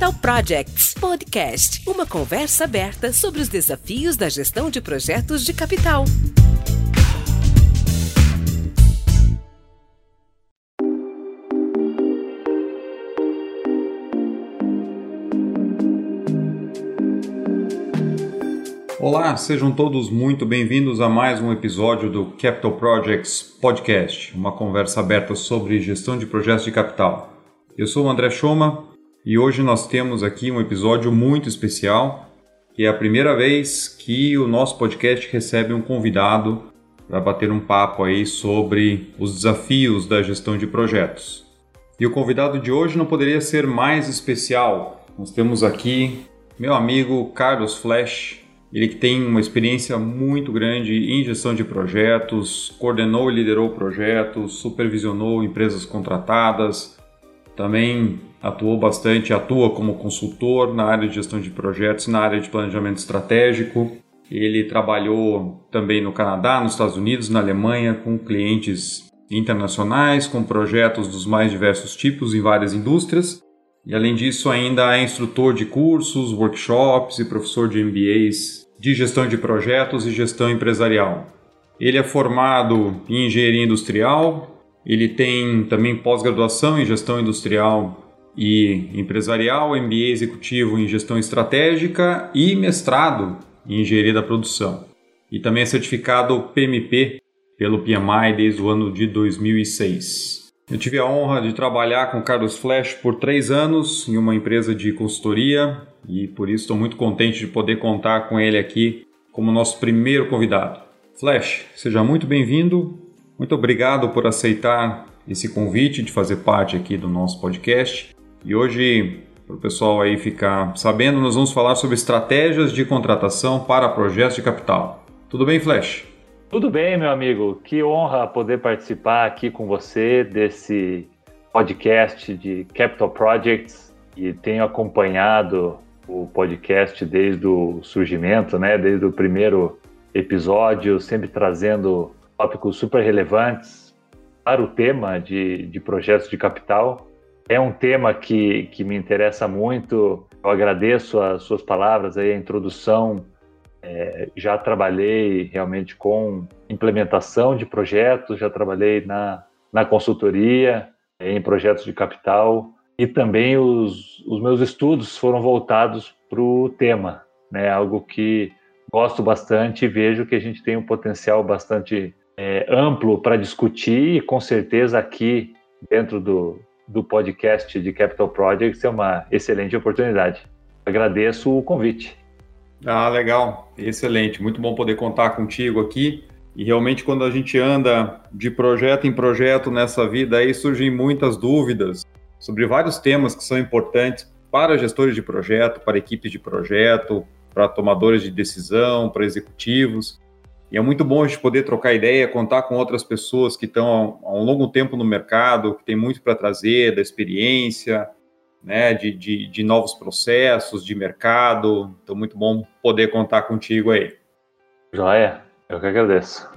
Capital Projects Podcast, uma conversa aberta sobre os desafios da gestão de projetos de capital. Olá, sejam todos muito bem-vindos a mais um episódio do Capital Projects Podcast, uma conversa aberta sobre gestão de projetos de capital. Eu sou o André Choma e hoje nós temos aqui um episódio muito especial, que é a primeira vez que o nosso podcast recebe um convidado para bater um papo aí sobre os desafios da gestão de projetos. E o convidado de hoje não poderia ser mais especial. Nós temos aqui meu amigo Carlos Flash, ele que tem uma experiência muito grande em gestão de projetos, coordenou e liderou projetos, supervisionou empresas contratadas, também atuou bastante, atua como consultor na área de gestão de projetos, na área de planejamento estratégico. Ele trabalhou também no Canadá, nos Estados Unidos, na Alemanha, com clientes internacionais, com projetos dos mais diversos tipos em várias indústrias. E além disso, ainda é instrutor de cursos, workshops e professor de MBAs de gestão de projetos e gestão empresarial. Ele é formado em engenharia industrial, ele tem também pós-graduação em gestão industrial e empresarial, MBA executivo em gestão estratégica e mestrado em engenharia da produção. E também é certificado PMP pelo PMI desde o ano de 2006. Eu tive a honra de trabalhar com Carlos Flash por três anos em uma empresa de consultoria e por isso estou muito contente de poder contar com ele aqui como nosso primeiro convidado. Flash, seja muito bem-vindo. Muito obrigado por aceitar esse convite de fazer parte aqui do nosso podcast. E hoje, para o pessoal aí ficar sabendo, nós vamos falar sobre estratégias de contratação para projetos de capital. Tudo bem, Flash? Tudo bem, meu amigo. Que honra poder participar aqui com você desse podcast de Capital Projects e tenho acompanhado o podcast desde o surgimento, né? Desde o primeiro episódio, sempre trazendo tópicos super relevantes para o tema de, de projetos de capital. É um tema que, que me interessa muito. Eu agradeço as suas palavras aí, a introdução. É, já trabalhei realmente com implementação de projetos, já trabalhei na, na consultoria, em projetos de capital e também os, os meus estudos foram voltados para o tema, né? Algo que gosto bastante e vejo que a gente tem um potencial bastante é, amplo para discutir e com certeza aqui dentro do, do podcast de Capital Projects é uma excelente oportunidade. Agradeço o convite. Ah, legal, excelente, muito bom poder contar contigo aqui. E realmente quando a gente anda de projeto em projeto nessa vida aí surgem muitas dúvidas sobre vários temas que são importantes para gestores de projeto, para equipes de projeto, para tomadores de decisão, para executivos. E é muito bom a gente poder trocar ideia, contar com outras pessoas que estão há um longo tempo no mercado, que tem muito para trazer da experiência, né, de, de, de, novos processos, de mercado. Então, muito bom poder contar contigo aí. Joia, eu que agradeço.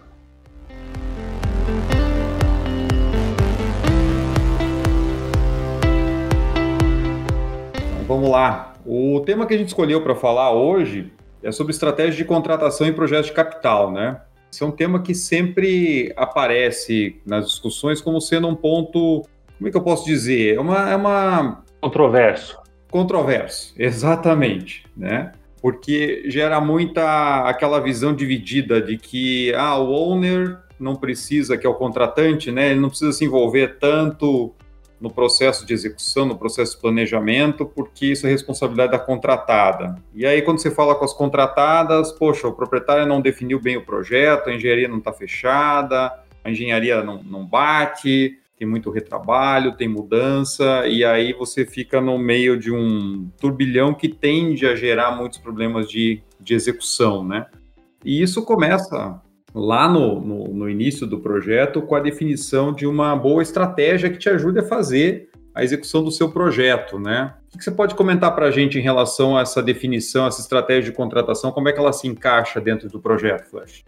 Vamos lá. O tema que a gente escolheu para falar hoje é sobre estratégia de contratação em projetos de capital, né? Esse é um tema que sempre aparece nas discussões como sendo um ponto, como é que eu posso dizer? É uma, é uma... controverso. Controverso, exatamente, né? Porque gera muita aquela visão dividida de que ah, o owner não precisa, que é o contratante, né? Ele não precisa se envolver tanto no processo de execução, no processo de planejamento, porque isso é responsabilidade da contratada. E aí, quando você fala com as contratadas, poxa, o proprietário não definiu bem o projeto, a engenharia não está fechada, a engenharia não, não bate, tem muito retrabalho, tem mudança, e aí você fica no meio de um turbilhão que tende a gerar muitos problemas de, de execução, né? E isso começa lá no, no, no, início do projeto com a definição de uma boa estratégia que te ajude a fazer a execução do seu projeto, né? O que você pode comentar para a gente em relação a essa definição, essa estratégia de contratação, como é que ela se encaixa dentro do projeto, Flash?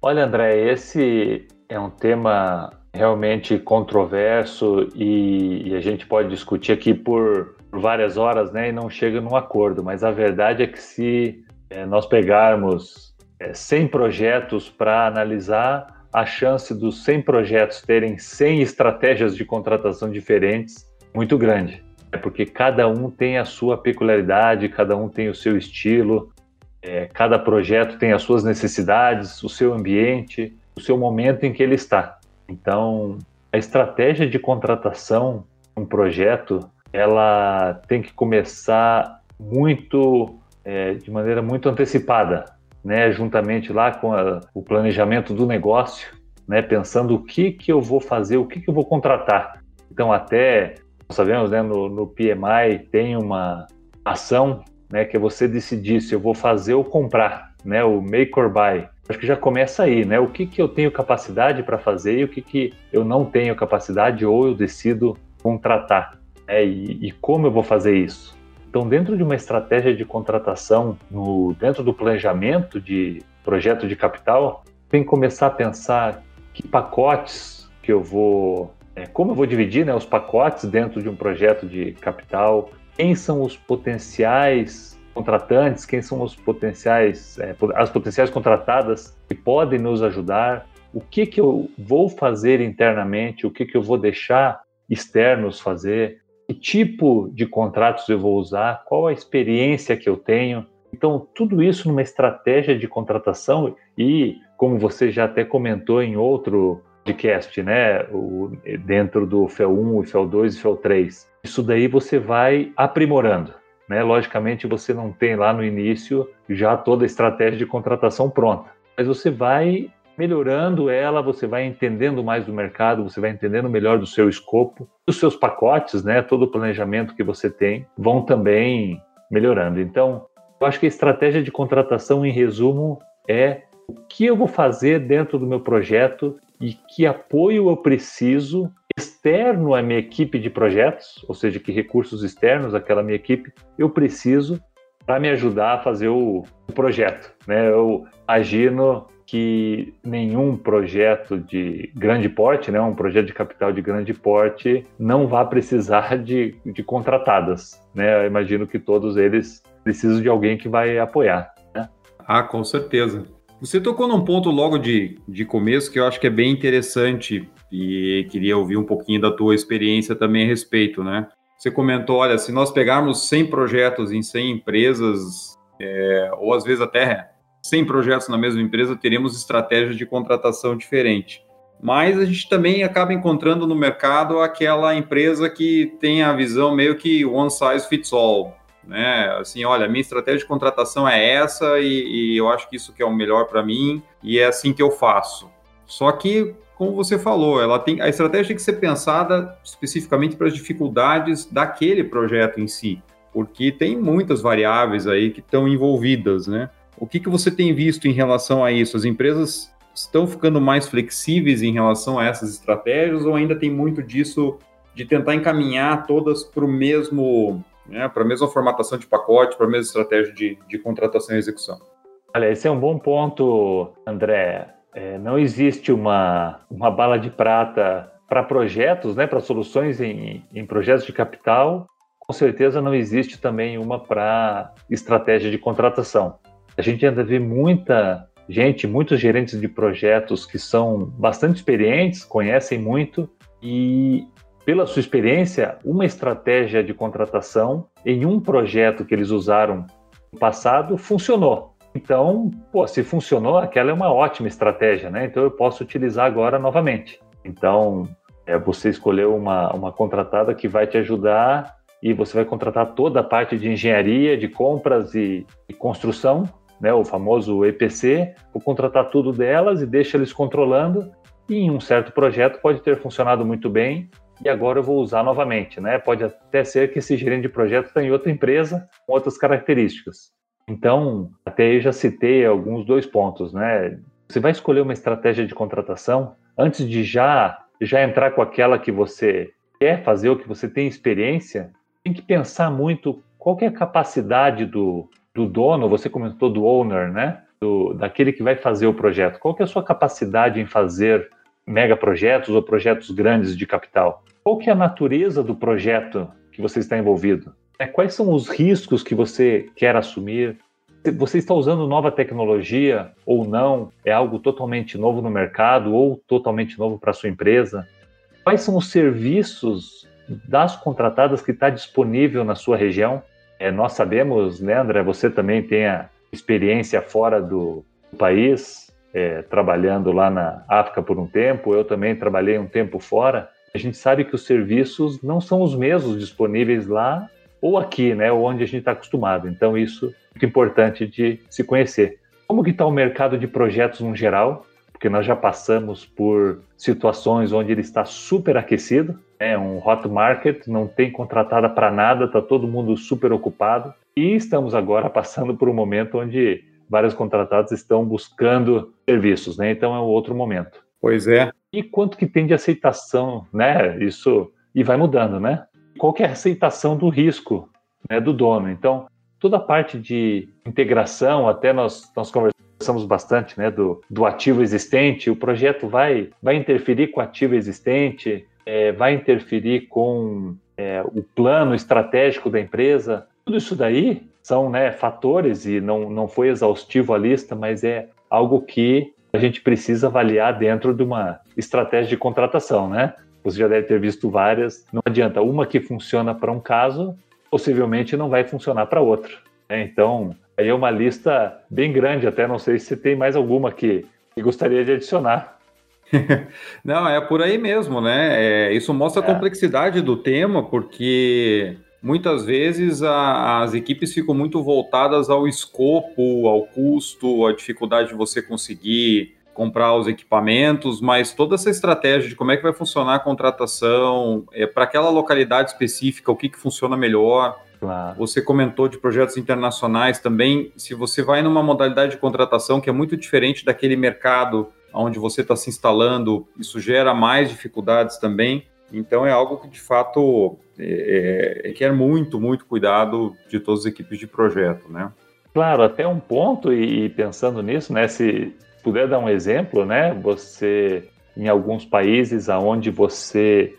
Olha, André, esse é um tema realmente controverso e, e a gente pode discutir aqui por, várias horas, né, e não chega num acordo. Mas a verdade é que se é, nós pegarmos 100 projetos para analisar, a chance dos 100 projetos terem 100 estratégias de contratação diferentes muito grande. É porque cada um tem a sua peculiaridade, cada um tem o seu estilo, é, cada projeto tem as suas necessidades, o seu ambiente, o seu momento em que ele está. Então, a estratégia de contratação um projeto, ela tem que começar muito, é, de maneira muito antecipada, né, juntamente lá com a, o planejamento do negócio, né, pensando o que que eu vou fazer, o que que eu vou contratar. Então, até sabemos, né, no, no PMI tem uma ação, né, que é você decidir se eu vou fazer ou comprar, né, o make or buy. Acho que já começa aí, né? O que, que eu tenho capacidade para fazer e o que, que eu não tenho capacidade ou eu decido contratar. Né? E, e como eu vou fazer isso? Então, dentro de uma estratégia de contratação, no, dentro do planejamento de projeto de capital, tem que começar a pensar que pacotes que eu vou, é, como eu vou dividir né, os pacotes dentro de um projeto de capital, quem são os potenciais contratantes, quem são os potenciais, é, as potenciais contratadas que podem nos ajudar, o que, que eu vou fazer internamente, o que, que eu vou deixar externos fazer, que tipo de contratos eu vou usar, qual a experiência que eu tenho. Então, tudo isso numa estratégia de contratação e, como você já até comentou em outro podcast, né, o, dentro do FEL1, FEL2 e FEL3, isso daí você vai aprimorando. Né? Logicamente, você não tem lá no início já toda a estratégia de contratação pronta, mas você vai melhorando ela, você vai entendendo mais do mercado, você vai entendendo melhor do seu escopo, os seus pacotes, né? todo o planejamento que você tem vão também melhorando. Então, eu acho que a estratégia de contratação, em resumo, é o que eu vou fazer dentro do meu projeto e que apoio eu preciso externo à minha equipe de projetos, ou seja, que recursos externos àquela minha equipe eu preciso para me ajudar a fazer o, o, projeto. Né? Eu imagino que nenhum projeto de grande porte, né, um projeto de capital de grande porte, não vai precisar de, de contratadas. Né? Eu imagino que todos eles precisam de alguém que vai apoiar. Né? Ah, com certeza. Você tocou num ponto logo de, de começo que eu acho que é bem interessante e queria ouvir um pouquinho da tua experiência também a respeito, né? Você comentou, olha, se nós pegarmos 100 projetos em 100 empresas, é, ou às vezes até 100 projetos na mesma empresa, teremos estratégias de contratação diferente. Mas a gente também acaba encontrando no mercado aquela empresa que tem a visão meio que one size fits all, né? Assim, olha, minha estratégia de contratação é essa e, e eu acho que isso que é o melhor para mim e é assim que eu faço. Só que, como você falou, ela tem a estratégia tem que ser pensada especificamente para as dificuldades daquele projeto em si, porque tem muitas variáveis aí que estão envolvidas, né? O que, que você tem visto em relação a isso? As empresas estão ficando mais flexíveis em relação a essas estratégias ou ainda tem muito disso de tentar encaminhar todas para o mesmo né, para a mesma formatação de pacote, para a mesma estratégia de, de contratação e execução. Olha, esse é um bom ponto, André. É, não existe uma, uma bala de prata para projetos, né, para soluções em, em projetos de capital. Com certeza não existe também uma para estratégia de contratação. A gente ainda vê muita gente, muitos gerentes de projetos que são bastante experientes, conhecem muito e pela sua experiência, uma estratégia de contratação em um projeto que eles usaram no passado funcionou. Então, pô, se funcionou, aquela é uma ótima estratégia, né? Então eu posso utilizar agora novamente. Então, é, você escolheu uma, uma contratada que vai te ajudar e você vai contratar toda a parte de engenharia, de compras e, e construção, né? O famoso EPC, vou contratar tudo delas e deixa eles controlando. E em um certo projeto pode ter funcionado muito bem e agora eu vou usar novamente, né? Pode até ser que esse gerente de projeto está em outra empresa com outras características. Então, até aí já citei alguns dois pontos, né? Você vai escolher uma estratégia de contratação antes de já já entrar com aquela que você quer fazer ou que você tem experiência, tem que pensar muito qual é a capacidade do, do dono, você comentou do owner, né? Do, daquele que vai fazer o projeto. Qual é a sua capacidade em fazer megaprojetos ou projetos grandes de capital. Qual que é a natureza do projeto que você está envolvido? É, quais são os riscos que você quer assumir? Você está usando nova tecnologia ou não? É algo totalmente novo no mercado ou totalmente novo para a sua empresa? Quais são os serviços das contratadas que está disponível na sua região? É, nós sabemos, né, André, você também tem a experiência fora do país, é, trabalhando lá na África por um tempo, eu também trabalhei um tempo fora. A gente sabe que os serviços não são os mesmos disponíveis lá ou aqui, né, onde a gente está acostumado. Então isso é muito importante de se conhecer. Como que está o mercado de projetos no geral? Porque nós já passamos por situações onde ele está super aquecido, é um hot market, não tem contratada para nada, está todo mundo super ocupado. E estamos agora passando por um momento onde vários contratados estão buscando serviços, né? Então é um outro momento. Pois é. E quanto que tem de aceitação, né? Isso e vai mudando, né? Qual que é a aceitação do risco, né, do dono? Então, toda a parte de integração, até nós, nós conversamos bastante, né, do, do ativo existente, o projeto vai, vai interferir com o ativo existente, é, vai interferir com é, o plano estratégico da empresa, tudo isso daí são né, fatores, e não, não foi exaustivo a lista, mas é algo que a gente precisa avaliar dentro de uma estratégia de contratação, né? Você já deve ter visto várias. Não adianta uma que funciona para um caso, possivelmente não vai funcionar para outro. Né? Então, aí é uma lista bem grande. Até não sei se tem mais alguma que, que gostaria de adicionar. não, é por aí mesmo, né? É, isso mostra a é. complexidade do tema, porque muitas vezes a, as equipes ficam muito voltadas ao escopo, ao custo, à dificuldade de você conseguir comprar os equipamentos, mas toda essa estratégia de como é que vai funcionar a contratação, é, para aquela localidade específica, o que, que funciona melhor. Claro. Você comentou de projetos internacionais também. Se você vai numa modalidade de contratação que é muito diferente daquele mercado onde você está se instalando, isso gera mais dificuldades também. Então é algo que de fato é, é, requer muito, muito cuidado de todas as equipes de projeto, né? Claro, até um ponto, e pensando nisso, né? Se puder dar um exemplo, né? Você, em alguns países onde você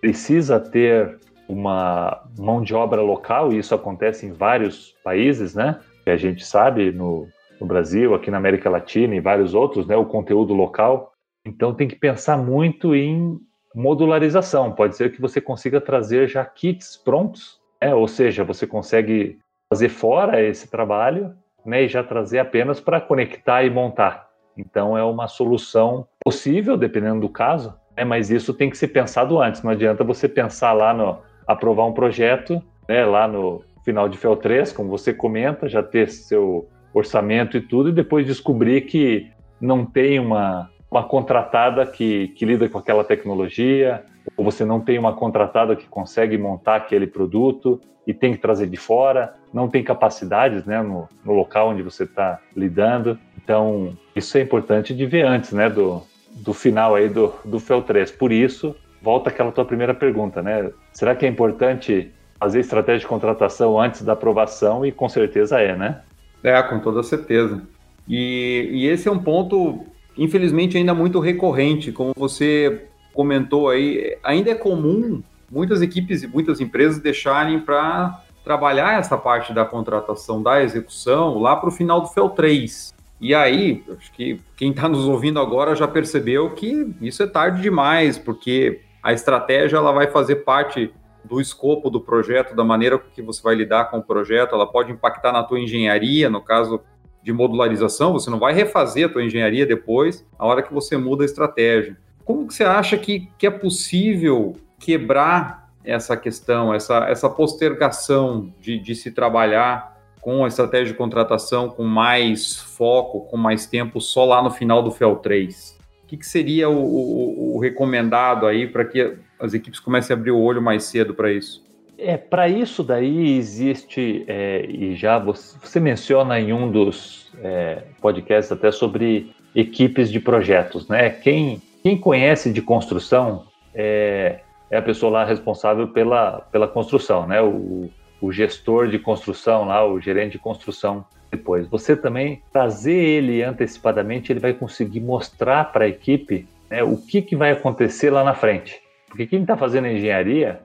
precisa ter uma mão de obra local, e isso acontece em vários países, né? Que a gente sabe no, no Brasil, aqui na América Latina e vários outros, né? O conteúdo local. Então tem que pensar muito em modularização. Pode ser que você consiga trazer já kits prontos, né? ou seja, você consegue fazer fora esse trabalho né? e já trazer apenas para conectar e montar. Então é uma solução possível, dependendo do caso, né? mas isso tem que ser pensado antes. Não adianta você pensar lá no aprovar um projeto, né? lá no final de FEL 3, como você comenta, já ter seu orçamento e tudo, e depois descobrir que não tem uma uma contratada que, que lida com aquela tecnologia, ou você não tem uma contratada que consegue montar aquele produto e tem que trazer de fora, não tem capacidades né, no, no local onde você está lidando. Então, isso é importante de ver antes né, do, do final aí do, do FEL 3. Por isso, volta aquela tua primeira pergunta, né? Será que é importante fazer estratégia de contratação antes da aprovação? E com certeza é, né? É, com toda certeza. E, e esse é um ponto infelizmente ainda muito recorrente, como você comentou aí, ainda é comum muitas equipes e muitas empresas deixarem para trabalhar essa parte da contratação, da execução, lá para o final do FEL 3. E aí, acho que quem está nos ouvindo agora já percebeu que isso é tarde demais, porque a estratégia ela vai fazer parte do escopo do projeto, da maneira que você vai lidar com o projeto, ela pode impactar na tua engenharia, no caso de modularização, você não vai refazer a tua engenharia depois, a hora que você muda a estratégia. Como que você acha que, que é possível quebrar essa questão, essa, essa postergação de, de se trabalhar com a estratégia de contratação com mais foco, com mais tempo, só lá no final do FEL 3? O que, que seria o, o, o recomendado aí para que as equipes comecem a abrir o olho mais cedo para isso? É, para isso daí existe, é, e já você, você, menciona em um dos é, podcasts até sobre equipes de projetos, né? Quem, quem conhece de construção é, é a pessoa lá responsável pela, pela construção, né? O, o gestor de construção lá, o gerente de construção depois. Você também trazer ele antecipadamente, ele vai conseguir mostrar para a equipe né, o que, que vai acontecer lá na frente. Porque quem está fazendo engenharia,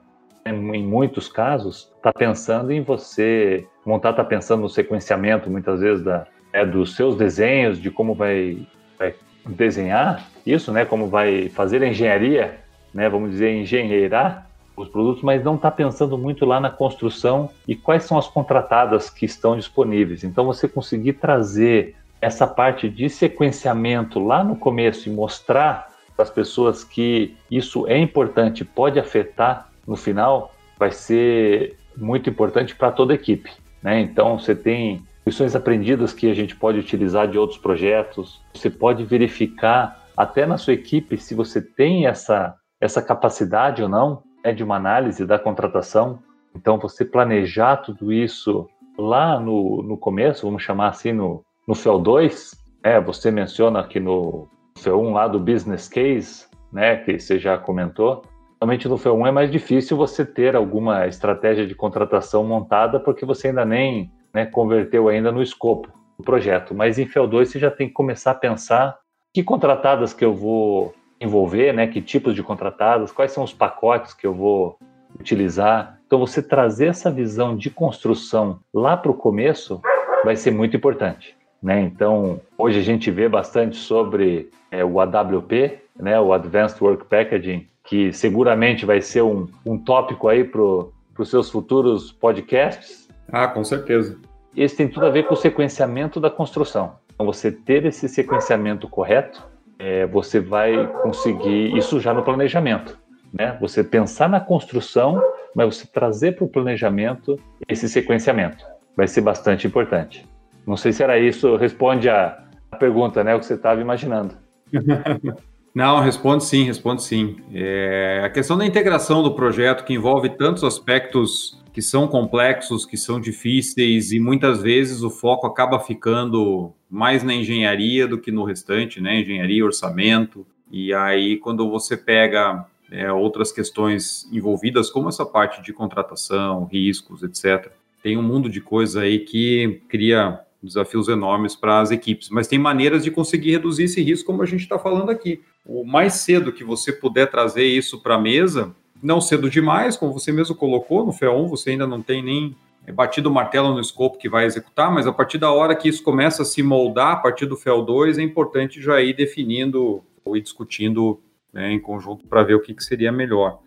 né, em muitos casos, está pensando em você montar, está pensando no sequenciamento, muitas vezes, da, é, dos seus desenhos, de como vai, vai, desenhar isso, né, como vai fazer a engenharia, né, vamos dizer, engenheirar os produtos, mas não está pensando muito lá na construção e quais são as contratadas que estão disponíveis. Então, você conseguir trazer essa parte de sequenciamento lá no começo e mostrar para as pessoas que isso é importante, pode afetar no final, vai ser muito importante para toda a equipe. Né? Então, você tem lições aprendidas que a gente pode utilizar de outros projetos, você pode verificar até na sua equipe se você tem essa, essa capacidade ou não né, de uma análise da contratação. Então, você planejar tudo isso lá no, no começo, vamos chamar assim, no, no FEL2, é, você menciona aqui no FEL1 lá do business case, né, que você já comentou. Realmente no FEL1 é mais difícil você ter alguma estratégia de contratação montada porque você ainda nem né, converteu ainda no escopo do projeto. Mas em FEL2 você já tem que começar a pensar que contratadas que eu vou envolver, né, que tipos de contratadas, quais são os pacotes que eu vou utilizar. Então você trazer essa visão de construção lá para o começo vai ser muito importante. Né? Então, hoje a gente vê bastante sobre é, o AWP, né, o Advanced Work Packaging, que seguramente vai ser um, um tópico aí para os seus futuros podcasts. Ah, com certeza. Esse tem tudo a ver com o sequenciamento da construção. Então, você ter esse sequenciamento correto, é, você vai conseguir isso já no planejamento. Né? Você pensar na construção, mas você trazer para o planejamento esse sequenciamento. Vai ser bastante importante. Não sei se era isso, responde a, a pergunta, né? O que você estava imaginando. Não, responde sim, responde sim. É, a questão da integração do projeto, que envolve tantos aspectos que são complexos, que são difíceis, e muitas vezes o foco acaba ficando mais na engenharia do que no restante, né? Engenharia, orçamento. E aí, quando você pega é, outras questões envolvidas, como essa parte de contratação, riscos, etc., tem um mundo de coisa aí que cria desafios enormes para as equipes, mas tem maneiras de conseguir reduzir esse risco, como a gente está falando aqui. O mais cedo que você puder trazer isso para a mesa, não cedo demais, como você mesmo colocou no FEA1, você ainda não tem nem batido o martelo no escopo que vai executar, mas a partir da hora que isso começa a se moldar, a partir do FEL2, é importante já ir definindo ou ir discutindo né, em conjunto para ver o que, que seria melhor.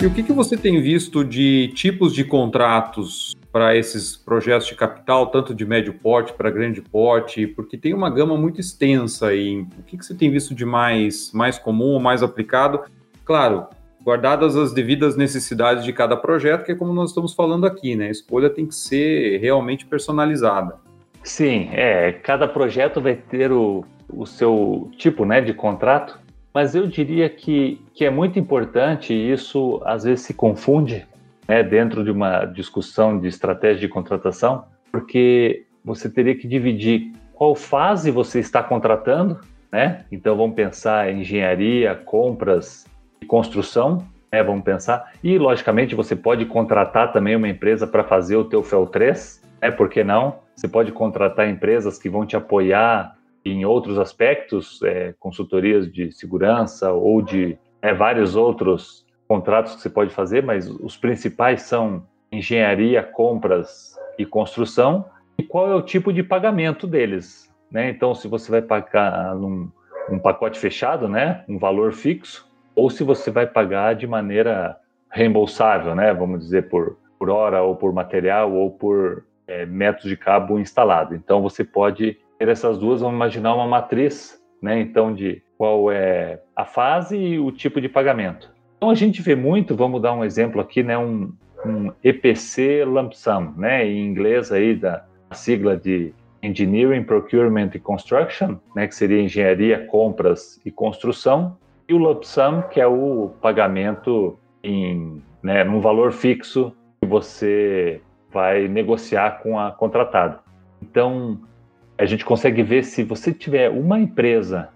E o que, que você tem visto de tipos de contratos para esses projetos de capital, tanto de médio porte para grande porte? Porque tem uma gama muito extensa aí. O que, que você tem visto de mais, mais comum ou mais aplicado? Claro, guardadas as devidas necessidades de cada projeto, que é como nós estamos falando aqui, né? A escolha tem que ser realmente personalizada. Sim, é. Cada projeto vai ter o, o seu tipo né, de contrato mas eu diria que, que é muito importante, e isso às vezes se confunde né, dentro de uma discussão de estratégia de contratação, porque você teria que dividir qual fase você está contratando, né? Então vamos pensar em engenharia, compras e construção, né? Vamos pensar. E logicamente você pode contratar também uma empresa para fazer o teu FEL 3, né? Por que não? Você pode contratar empresas que vão te apoiar em outros aspectos, é, consultorias de segurança ou de é, vários outros contratos que você pode fazer, mas os principais são engenharia, compras e construção. E qual é o tipo de pagamento deles? Né? Então, se você vai pagar num um pacote fechado, né, um valor fixo, ou se você vai pagar de maneira reembolsável, né, vamos dizer por, por hora ou por material ou por é, metros de cabo instalado. Então, você pode essas duas, vamos imaginar uma matriz, né? Então, de qual é a fase e o tipo de pagamento. Então, a gente vê muito, vamos dar um exemplo aqui, né? Um, um EPC lump sum, né? Em inglês aí da sigla de Engineering, Procurement e Construction, né? Que seria engenharia, compras e construção. E o lump sum, que é o pagamento em, né? Num valor fixo que você vai negociar com a contratada. Então, a gente consegue ver se você tiver uma empresa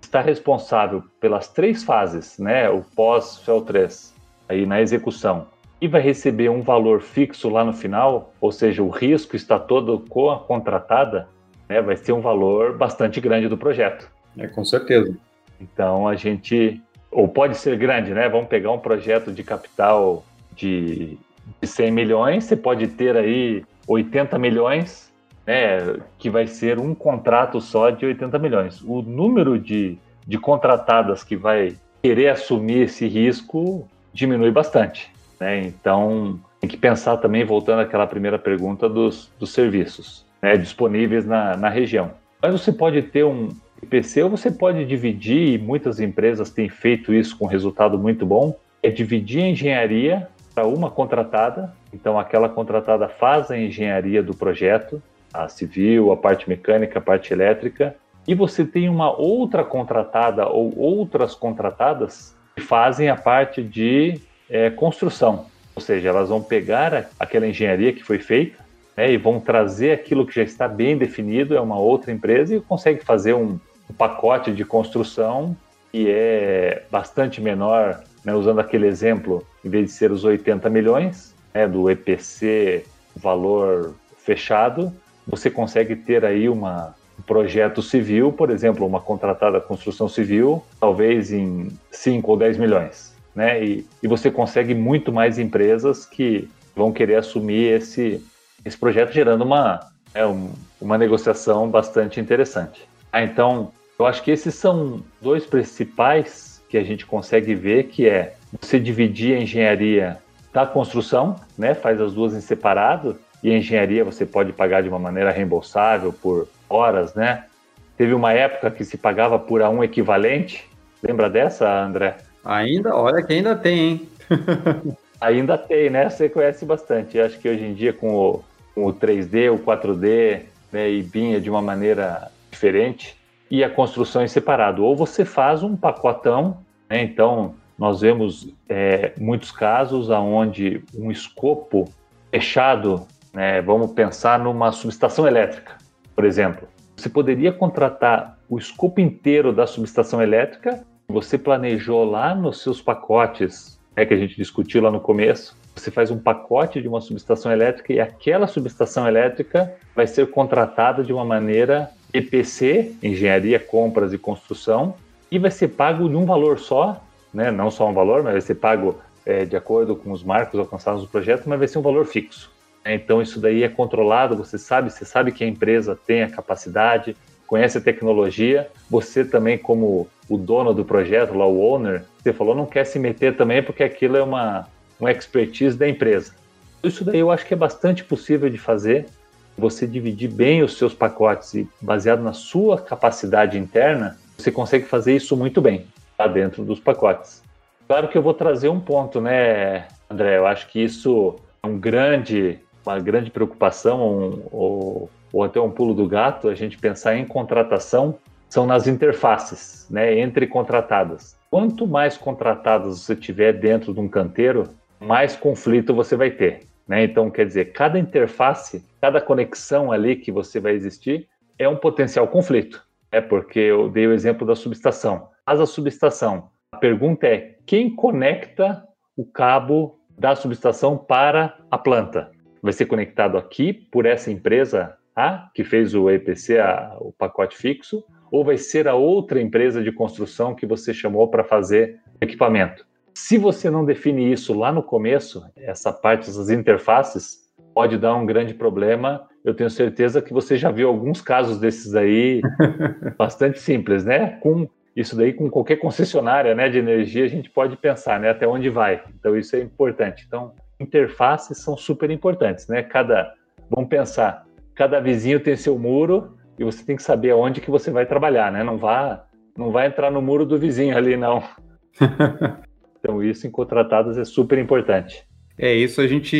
que está responsável pelas três fases, né, o pós FEL3, aí na execução, e vai receber um valor fixo lá no final, ou seja, o risco está todo com a contratada, né, vai ser um valor bastante grande do projeto. É, com certeza. Então a gente, ou pode ser grande, né? Vamos pegar um projeto de capital de, de 100 milhões, você pode ter aí 80 milhões, né, que vai ser um contrato só de 80 milhões. O número de, de contratadas que vai querer assumir esse risco diminui bastante. Né? Então, tem que pensar também, voltando àquela primeira pergunta, dos, dos serviços né, disponíveis na, na região. Mas você pode ter um IPC ou você pode dividir, e muitas empresas têm feito isso com resultado muito bom, é dividir a engenharia para uma contratada. Então, aquela contratada faz a engenharia do projeto, a civil, a parte mecânica, a parte elétrica, e você tem uma outra contratada ou outras contratadas que fazem a parte de é, construção. Ou seja, elas vão pegar aquela engenharia que foi feita né, e vão trazer aquilo que já está bem definido, é uma outra empresa e consegue fazer um, um pacote de construção que é bastante menor, né, usando aquele exemplo, em vez de ser os 80 milhões né, do EPC valor fechado, você consegue ter aí uma, um projeto civil, por exemplo, uma contratada construção civil, talvez em 5 ou 10 milhões né? E, e você consegue muito mais empresas que vão querer assumir esse, esse projeto, gerando uma, é, um, uma negociação bastante interessante. Ah, então, eu acho que esses são dois principais que a gente consegue ver, que é você dividir a engenharia da construção, né? Faz as duas em separado, e a engenharia você pode pagar de uma maneira reembolsável por horas, né? Teve uma época que se pagava por a um equivalente. Lembra dessa, André? Ainda, olha que ainda tem, hein? ainda tem, né? Você conhece bastante. Eu acho que hoje em dia com o, com o 3D, o 4D, né, e BIM é de uma maneira diferente, e a construção em separado. Ou você faz um pacotão, né? Então, nós vemos é, muitos casos onde um escopo fechado, né, vamos pensar numa subestação elétrica, por exemplo. Você poderia contratar o escopo inteiro da subestação elétrica você planejou lá nos seus pacotes, né, que a gente discutiu lá no começo, você faz um pacote de uma subestação elétrica e aquela subestação elétrica vai ser contratada de uma maneira EPC, Engenharia, Compras e Construção, e vai ser pago de um valor só, né? não só um valor, mas vai ser pago é, de acordo com os marcos alcançados no projeto, mas vai ser um valor fixo. Então isso daí é controlado, você sabe, você sabe que a empresa tem a capacidade, conhece a tecnologia, você também como o dono do projeto, lá o owner, você falou não quer se meter também porque aquilo é uma, uma expertise da empresa. Isso daí eu acho que é bastante possível de fazer, você dividir bem os seus pacotes e baseado na sua capacidade interna, você consegue fazer isso muito bem lá dentro dos pacotes. Claro que eu vou trazer um ponto, né, André? Eu acho que isso é um grande, uma grande preocupação, um, ou, ou até um pulo do gato, a gente pensar em contratação são nas interfaces, né, entre contratadas. Quanto mais contratadas você tiver dentro de um canteiro, mais conflito você vai ter. Né? Então, quer dizer, cada interface, cada conexão ali que você vai existir é um potencial conflito. É porque eu dei o exemplo da subestação. Mas a subestação, a pergunta é quem conecta o cabo da subestação para a planta? Vai ser conectado aqui por essa empresa A, que fez o EPC, a, o pacote fixo, ou vai ser a outra empresa de construção que você chamou para fazer equipamento. Se você não define isso lá no começo, essa parte das interfaces pode dar um grande problema. Eu tenho certeza que você já viu alguns casos desses aí bastante simples, né? Com isso daí com qualquer concessionária, né, de energia, a gente pode pensar, né, até onde vai. Então isso é importante. Então, interfaces são super importantes, né? Cada vamos pensar, cada vizinho tem seu muro, e você tem que saber aonde que você vai trabalhar, né? Não vá, não vai entrar no muro do vizinho ali, não. então isso em contratadas é super importante. É isso, a gente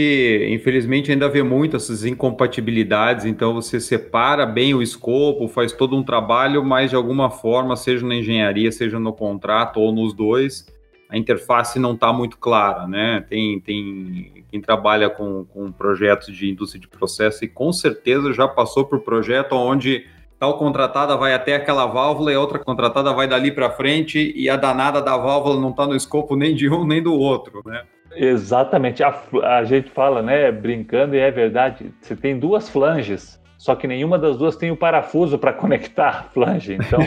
infelizmente ainda vê muito essas incompatibilidades, então você separa bem o escopo, faz todo um trabalho, mas de alguma forma, seja na engenharia, seja no contrato ou nos dois, a interface não está muito clara, né? Tem, tem quem trabalha com, com projetos de indústria de processo e com certeza já passou por projeto onde tal contratada vai até aquela válvula e a outra contratada vai dali para frente e a danada da válvula não está no escopo nem de um nem do outro, né? Exatamente. A, a gente fala, né, brincando, e é verdade. Você tem duas flanges, só que nenhuma das duas tem o parafuso para conectar a flange. Então,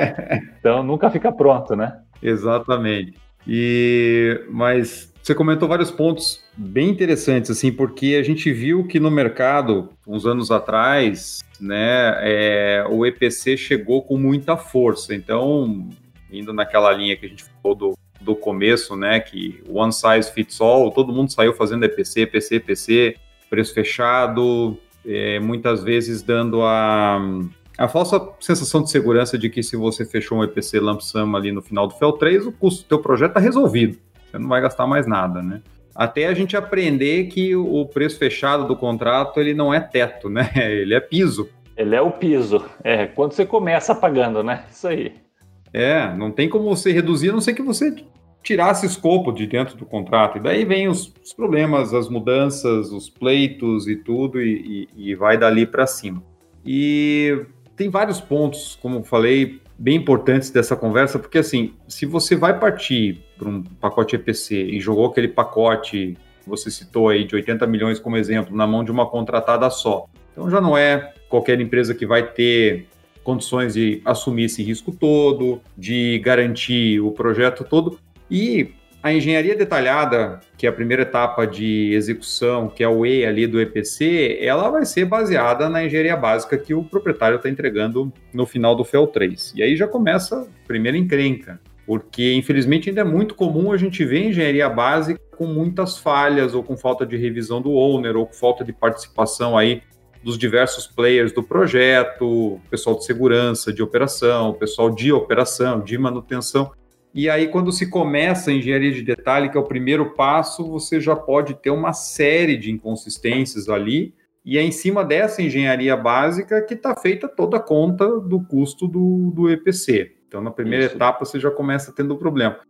então nunca fica pronto, né? Exatamente. E mas você comentou vários pontos bem interessantes, assim, porque a gente viu que no mercado, uns anos atrás, né, é, o EPC chegou com muita força. Então, indo naquela linha que a gente falou do, do começo, né, que one size fits all, todo mundo saiu fazendo EPC, EPC, EPC, preço fechado, é, muitas vezes dando a, a falsa sensação de segurança de que se você fechou um EPC lump sum ali no final do FEL 3, o custo do teu projeto está resolvido, você não vai gastar mais nada, né? Até a gente aprender que o preço fechado do contrato ele não é teto, né? Ele é piso. Ele é o piso. É, quando você começa pagando, né? Isso aí. É, não tem como você reduzir, a não ser que você tirasse escopo de dentro do contrato. E daí vem os, os problemas, as mudanças, os pleitos e tudo, e, e, e vai dali para cima. E tem vários pontos, como falei, bem importantes dessa conversa, porque assim, se você vai partir para um pacote EPC e jogou aquele pacote que você citou aí de 80 milhões como exemplo na mão de uma contratada só, então já não é qualquer empresa que vai ter condições de assumir esse risco todo, de garantir o projeto todo. E a engenharia detalhada, que é a primeira etapa de execução, que é o E ali do EPC, ela vai ser baseada na engenharia básica que o proprietário está entregando no final do FEL 3. E aí já começa a primeira encrenca, porque infelizmente ainda é muito comum a gente ver engenharia básica com muitas falhas, ou com falta de revisão do owner, ou com falta de participação aí dos diversos players do projeto, pessoal de segurança, de operação, pessoal de operação, de manutenção. E aí, quando se começa a engenharia de detalhe, que é o primeiro passo, você já pode ter uma série de inconsistências ali, e é em cima dessa engenharia básica que está feita toda a conta do custo do, do EPC. Então, na primeira Isso. etapa, você já começa tendo o problema.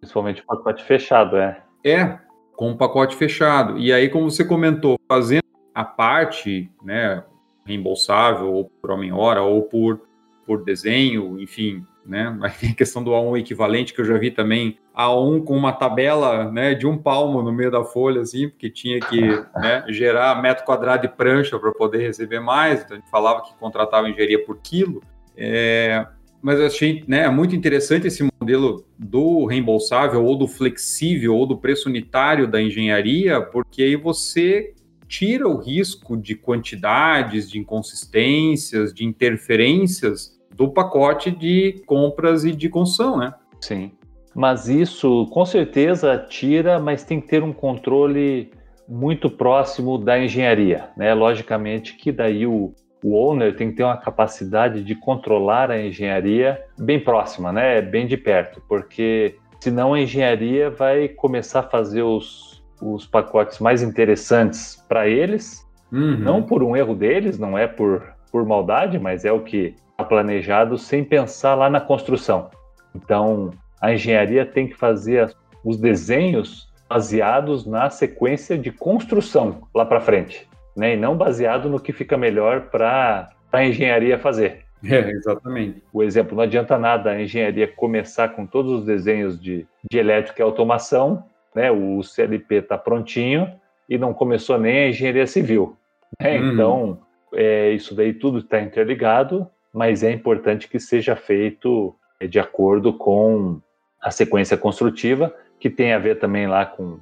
Principalmente o pacote fechado, é. É, com o pacote fechado. E aí, como você comentou, fazendo a parte, né, reembolsável, ou por homem-hora, ou por, por desenho, enfim, né? Aí tem a questão do A1 equivalente, que eu já vi também, A1 com uma tabela né, de um palmo no meio da folha, assim, porque tinha que né, gerar metro quadrado de prancha para poder receber mais, então a gente falava que contratava engenharia por quilo. É, mas eu achei né, muito interessante esse modelo do reembolsável, ou do flexível, ou do preço unitário da engenharia, porque aí você tira o risco de quantidades, de inconsistências, de interferências do pacote de compras e de construção, né? Sim. Mas isso com certeza tira, mas tem que ter um controle muito próximo da engenharia, né? Logicamente que daí o, o owner tem que ter uma capacidade de controlar a engenharia bem próxima, né? Bem de perto, porque senão a engenharia vai começar a fazer os, os pacotes mais interessantes para eles, uhum. não por um erro deles, não é por, por maldade, mas é o que planejado sem pensar lá na construção. Então, a engenharia tem que fazer os desenhos baseados na sequência de construção lá para frente, né? E não baseado no que fica melhor para a engenharia fazer. É, exatamente. O exemplo, não adianta nada a engenharia começar com todos os desenhos de, de elétrica e automação, né? O CLP está prontinho e não começou nem a engenharia civil. Né? Uhum. Então, é, isso daí tudo está interligado mas é importante que seja feito é, de acordo com a sequência construtiva, que tem a ver também lá com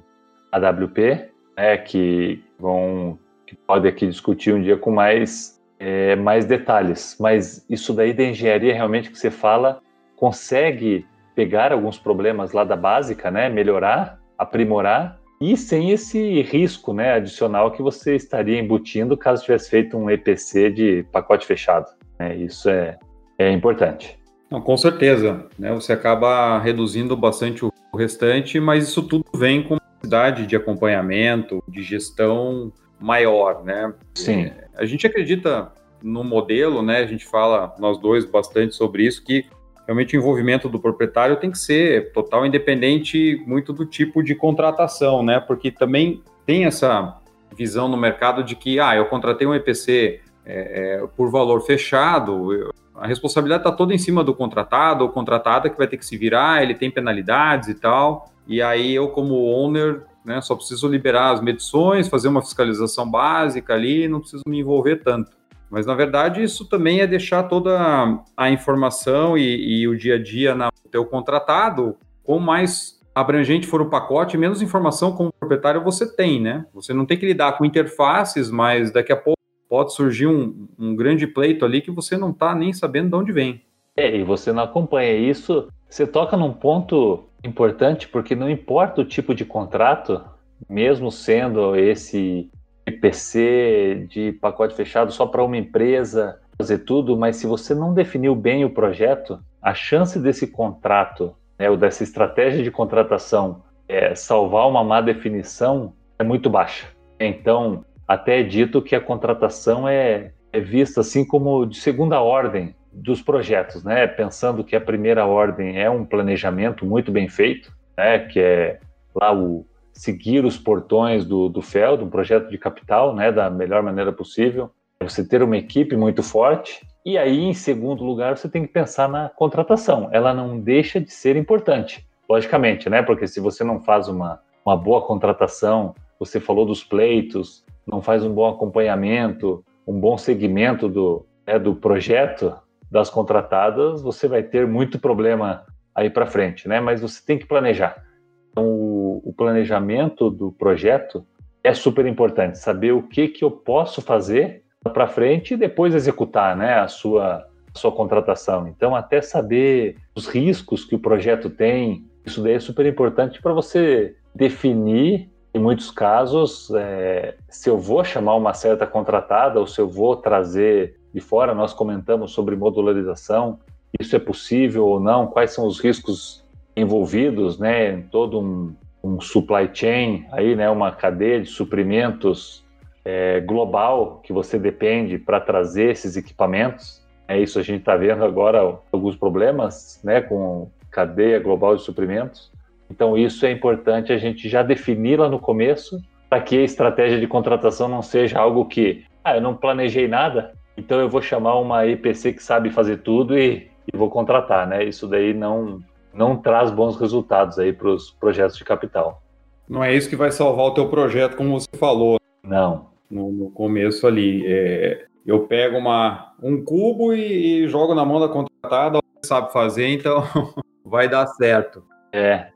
a WP, né, que vão que pode aqui discutir um dia com mais é, mais detalhes. Mas isso daí da engenharia realmente que você fala consegue pegar alguns problemas lá da básica, né, melhorar, aprimorar e sem esse risco, né, adicional que você estaria embutindo caso tivesse feito um EPC de pacote fechado. Né? Isso é, é importante. Não, com certeza. Né? Você acaba reduzindo bastante o restante, mas isso tudo vem com necessidade de acompanhamento, de gestão maior, né? Sim. É, a gente acredita no modelo, né? A gente fala, nós dois, bastante sobre isso, que realmente o envolvimento do proprietário tem que ser total independente muito do tipo de contratação, né? Porque também tem essa visão no mercado de que, ah, eu contratei um EPC é, é, por valor fechado, a responsabilidade está toda em cima do contratado ou contratada que vai ter que se virar, ele tem penalidades e tal. E aí eu, como owner, né? Só preciso liberar as medições, fazer uma fiscalização básica ali, não preciso me envolver tanto. Mas na verdade isso também é deixar toda a informação e, e o dia a dia no teu contratado com mais abrangente for o pacote, menos informação como proprietário você tem, né? Você não tem que lidar com interfaces, mas daqui a pouco pode surgir um, um grande pleito ali que você não está nem sabendo de onde vem. É, e você não acompanha isso. Você toca num ponto importante, porque não importa o tipo de contrato, mesmo sendo esse IPC de pacote fechado só para uma empresa fazer tudo, mas se você não definiu bem o projeto, a chance desse contrato, né, ou dessa estratégia de contratação é, salvar uma má definição é muito baixa. Então, até é dito que a contratação é, é vista assim como de segunda ordem dos projetos, né? Pensando que a primeira ordem é um planejamento muito bem feito, né? Que é lá o seguir os portões do, do FEL, um projeto de capital, né? Da melhor maneira possível. Você ter uma equipe muito forte e aí, em segundo lugar, você tem que pensar na contratação. Ela não deixa de ser importante, logicamente, né? Porque se você não faz uma, uma boa contratação, você falou dos pleitos, não faz um bom acompanhamento, um bom segmento do, né, do projeto das contratadas, você vai ter muito problema aí para frente, né? Mas você tem que planejar. Então, o, o planejamento do projeto é super importante. Saber o que que eu posso fazer para frente e depois executar, né? A sua a sua contratação. Então, até saber os riscos que o projeto tem, isso daí é super importante para você definir em muitos casos, é, se eu vou chamar uma certa contratada ou se eu vou trazer de fora, nós comentamos sobre modularização, isso é possível ou não, quais são os riscos envolvidos, né, em todo um, um supply chain, aí, né, uma cadeia de suprimentos é, global que você depende para trazer esses equipamentos. É isso a gente está vendo agora alguns problemas, né, com cadeia global de suprimentos. Então, isso é importante a gente já definir lá no começo, para que a estratégia de contratação não seja algo que, ah, eu não planejei nada, então eu vou chamar uma EPC que sabe fazer tudo e, e vou contratar, né? Isso daí não, não traz bons resultados aí para os projetos de capital. Não é isso que vai salvar o teu projeto, como você falou. Não. No, no começo ali, é, eu pego uma, um cubo e, e jogo na mão da contratada, sabe fazer, então vai dar certo. É,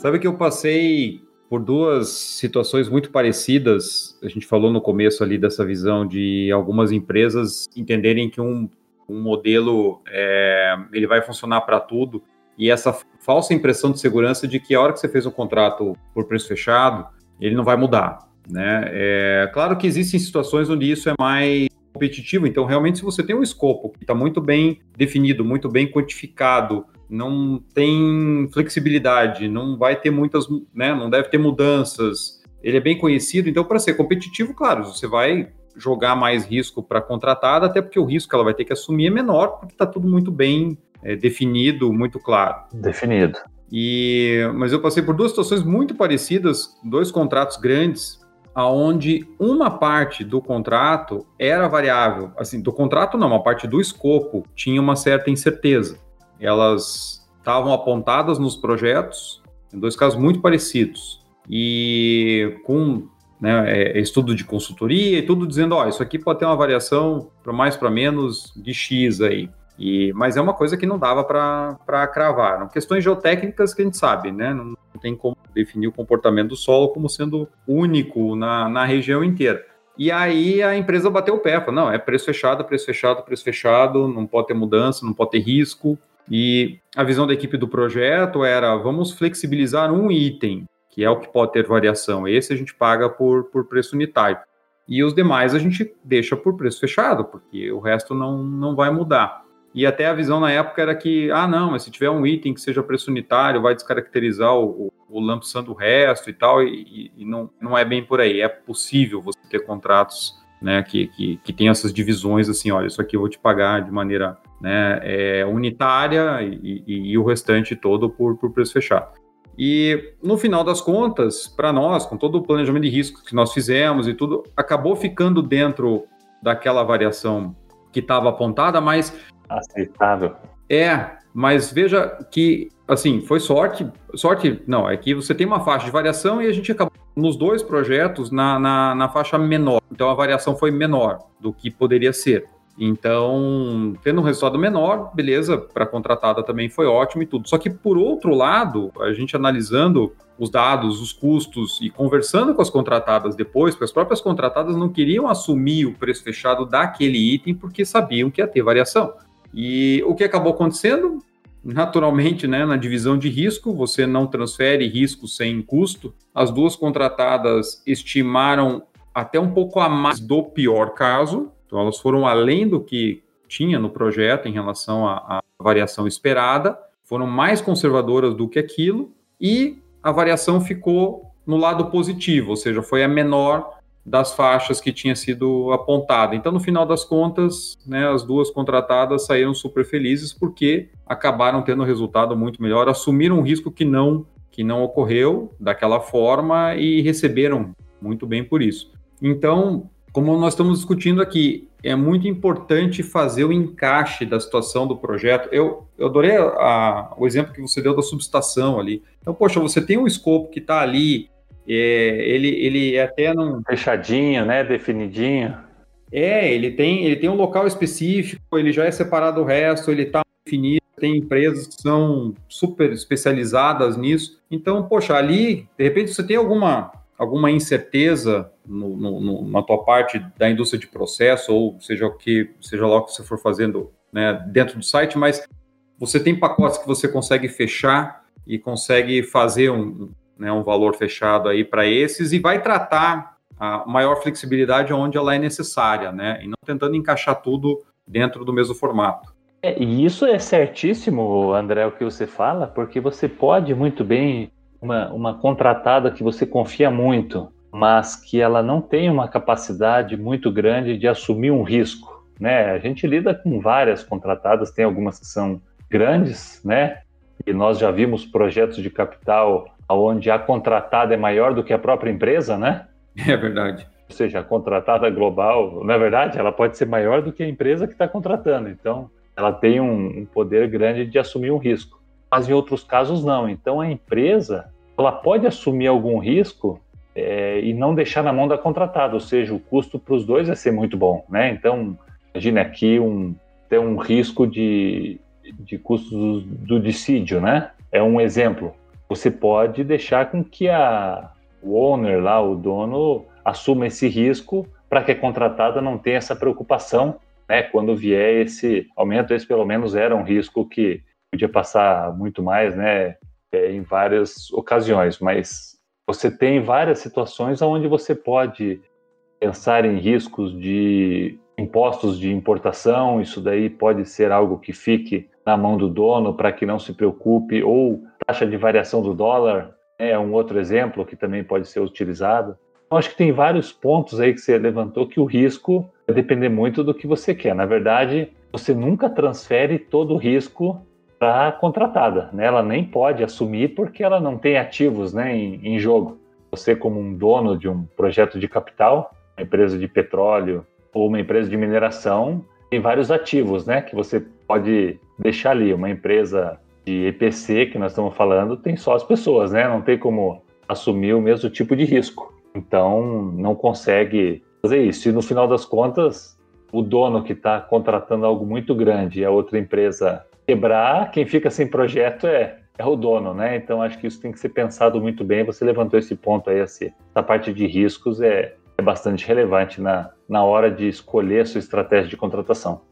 Sabe que eu passei por duas situações muito parecidas. A gente falou no começo ali dessa visão de algumas empresas entenderem que um, um modelo é, ele vai funcionar para tudo e essa falsa impressão de segurança de que a hora que você fez um contrato por preço fechado ele não vai mudar, né? É claro que existem situações onde isso é mais competitivo. Então, realmente, se você tem um escopo que está muito bem definido, muito bem quantificado, não tem flexibilidade, não vai ter muitas, né, não deve ter mudanças. Ele é bem conhecido, então para ser competitivo, claro, você vai jogar mais risco para a contratada, até porque o risco que ela vai ter que assumir é menor, porque está tudo muito bem é, definido, muito claro. Definido. E, mas eu passei por duas situações muito parecidas, dois contratos grandes, aonde uma parte do contrato era variável, assim, do contrato não, uma parte do escopo tinha uma certa incerteza elas estavam apontadas nos projetos, em dois casos muito parecidos, e com né, é, estudo de consultoria e tudo dizendo, ó, isso aqui pode ter uma variação para mais para menos de X aí. E, mas é uma coisa que não dava para cravar. Questões geotécnicas que a gente sabe, né? Não, não tem como definir o comportamento do solo como sendo único na, na região inteira. E aí a empresa bateu o pé, falou, não, é preço fechado, preço fechado, preço fechado, não pode ter mudança, não pode ter risco. E a visão da equipe do projeto era: vamos flexibilizar um item, que é o que pode ter variação. Esse a gente paga por, por preço unitário. E os demais a gente deixa por preço fechado, porque o resto não, não vai mudar. E até a visão na época era que, ah, não, mas se tiver um item que seja preço unitário, vai descaracterizar o, o, o do resto e tal, e, e, não, não é bem por aí. É possível você ter contratos né, que, que, que tem essas divisões assim, olha, isso aqui eu vou te pagar de maneira né, é, unitária e, e, e, o restante todo por, por preço fechado. E no final das contas, para nós, com todo o planejamento de risco que nós fizemos e tudo, acabou ficando dentro daquela variação que estava apontada, mas aceitável. É, mas veja que, assim, foi sorte. Sorte, não, é que você tem uma faixa de variação e a gente acabou nos dois projetos na, na, na faixa menor. Então a variação foi menor do que poderia ser. Então, tendo um resultado menor, beleza, para a contratada também foi ótimo e tudo. Só que, por outro lado, a gente analisando os dados, os custos e conversando com as contratadas depois, porque as próprias contratadas não queriam assumir o preço fechado daquele item porque sabiam que ia ter variação. E o que acabou acontecendo? Naturalmente, né, na divisão de risco, você não transfere risco sem custo. As duas contratadas estimaram até um pouco a mais do pior caso, então, elas foram além do que tinha no projeto em relação à, à variação esperada, foram mais conservadoras do que aquilo e a variação ficou no lado positivo, ou seja, foi a menor das faixas que tinha sido apontada. Então, no final das contas, né, as duas contratadas saíram super felizes porque acabaram tendo um resultado muito melhor, assumiram um risco que não que não ocorreu daquela forma e receberam muito bem por isso. Então, como nós estamos discutindo aqui, é muito importante fazer o encaixe da situação do projeto. Eu, eu adorei a, o exemplo que você deu da subestação ali. Então, poxa, você tem um escopo que está ali, é, ele, ele é até não. Fechadinho, né? Definidinho. É, ele tem, ele tem um local específico, ele já é separado do resto, ele está definido, tem empresas que são super especializadas nisso. Então, poxa, ali, de repente, você tem alguma alguma incerteza no, no, na tua parte da indústria de processo, ou seja o que, seja lá o que você for fazendo né, dentro do site, mas você tem pacotes que você consegue fechar e consegue fazer um, né, um valor fechado aí para esses e vai tratar a maior flexibilidade onde ela é necessária, né? E não tentando encaixar tudo dentro do mesmo formato. É, e isso é certíssimo, André, o que você fala, porque você pode muito bem uma, uma contratada que você confia muito, mas que ela não tem uma capacidade muito grande de assumir um risco. Né? A gente lida com várias contratadas, tem algumas que são grandes, né? E nós já vimos projetos de capital onde a contratada é maior do que a própria empresa, né? É verdade. Ou seja, a contratada global, na verdade, ela pode ser maior do que a empresa que está contratando. Então, ela tem um, um poder grande de assumir um risco mas em outros casos não. Então a empresa ela pode assumir algum risco é, e não deixar na mão da contratada, ou seja, o custo para os dois vai ser muito bom, né? Então imagine aqui um tem um risco de, de custos do dissídio, né? É um exemplo. Você pode deixar com que a, o owner lá, o dono, assuma esse risco para que a contratada não tenha essa preocupação, né? Quando vier esse aumento, esse pelo menos era um risco que podia passar muito mais, né? É, em várias ocasiões, mas você tem várias situações onde você pode pensar em riscos de impostos de importação, isso daí pode ser algo que fique na mão do dono para que não se preocupe, ou taxa de variação do dólar é um outro exemplo que também pode ser utilizado. Então, acho que tem vários pontos aí que você levantou que o risco vai depender muito do que você quer. Na verdade, você nunca transfere todo o risco para a contratada. Né? Ela nem pode assumir porque ela não tem ativos né, em, em jogo. Você, como um dono de um projeto de capital, uma empresa de petróleo ou uma empresa de mineração, tem vários ativos né, que você pode deixar ali. Uma empresa de EPC que nós estamos falando tem só as pessoas, né? não tem como assumir o mesmo tipo de risco. Então, não consegue fazer isso. E no final das contas, o dono que está contratando algo muito grande e a outra empresa quebrar, quem fica sem projeto é, é o dono, né? Então acho que isso tem que ser pensado muito bem. Você levantou esse ponto aí, essa parte de riscos é, é bastante relevante na, na hora de escolher a sua estratégia de contratação.